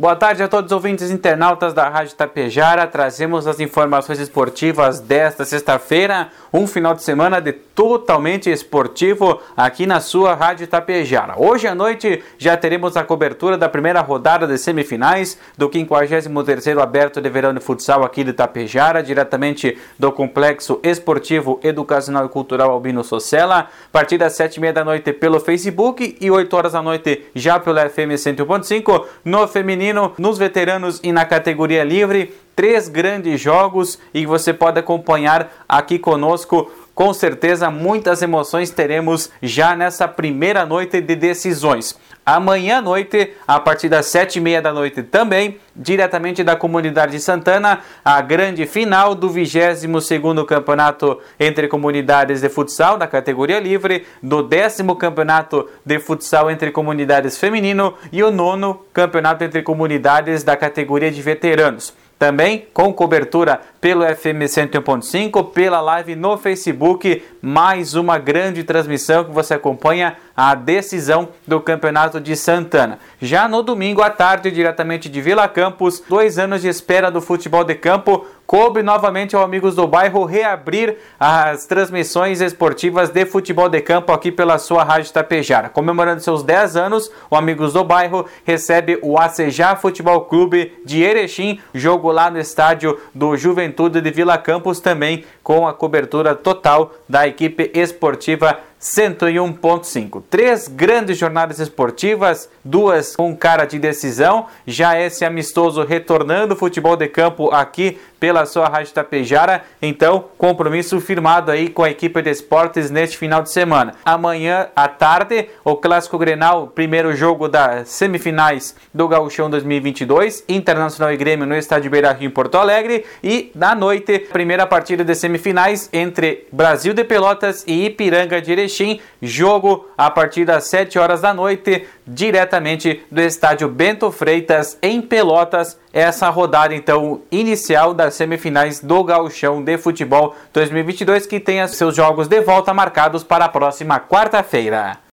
Boa tarde a todos os ouvintes internautas da Rádio Tapejara. Trazemos as informações esportivas desta sexta-feira, um final de semana de totalmente esportivo aqui na sua Rádio Tapejara. Hoje à noite já teremos a cobertura da primeira rodada de semifinais do 53º Aberto de Verão de Futsal aqui de Tapejara, diretamente do Complexo Esportivo, Educacional e Cultural Albino Socella, a partir das 7h30 da noite pelo Facebook e 8 horas da noite já pelo FM 101.5 no feminino feminino, nos veteranos e na categoria livre. Três grandes jogos e você pode acompanhar aqui conosco. Com certeza, muitas emoções teremos já nessa primeira noite de decisões. Amanhã à noite, a partir das sete e meia da noite também, diretamente da comunidade de Santana, a grande final do 22 segundo campeonato entre comunidades de futsal da categoria livre, do décimo campeonato de futsal entre comunidades feminino e o nono campeonato entre comunidades da categoria de veteranos. Também com cobertura pelo FM 101.5, pela live no Facebook, mais uma grande transmissão que você acompanha a decisão do Campeonato de Santana. Já no domingo à tarde, diretamente de Vila Campos, dois anos de espera do futebol de campo, coube novamente ao Amigos do Bairro reabrir as transmissões esportivas de futebol de campo aqui pela sua Rádio Tapejara. Comemorando seus 10 anos, o Amigos do Bairro recebe o Acejá Futebol Clube de Erechim, jogo lá no estádio do Juventude de Vila Campos, também com a cobertura total da equipe esportiva 101.5. Três grandes jornadas esportivas, duas com cara de decisão. Já esse amistoso retornando futebol de campo aqui pela sua Rádio Tapejara. Então, compromisso firmado aí com a equipe de esportes neste final de semana. Amanhã à tarde, o Clássico Grenal, primeiro jogo das semifinais do Gauchão 2022, Internacional e Grêmio no estádio Beira Rio em Porto Alegre. E na noite, primeira partida de semifinais entre Brasil de Pelotas e Ipiranga de Erechim. Jogo a partir das 7 horas da noite, diretamente do estádio Bento Freitas em Pelotas. Essa rodada então inicial das semifinais do Gauchão de Futebol 2022 que tem seus jogos de volta marcados para a próxima quarta-feira.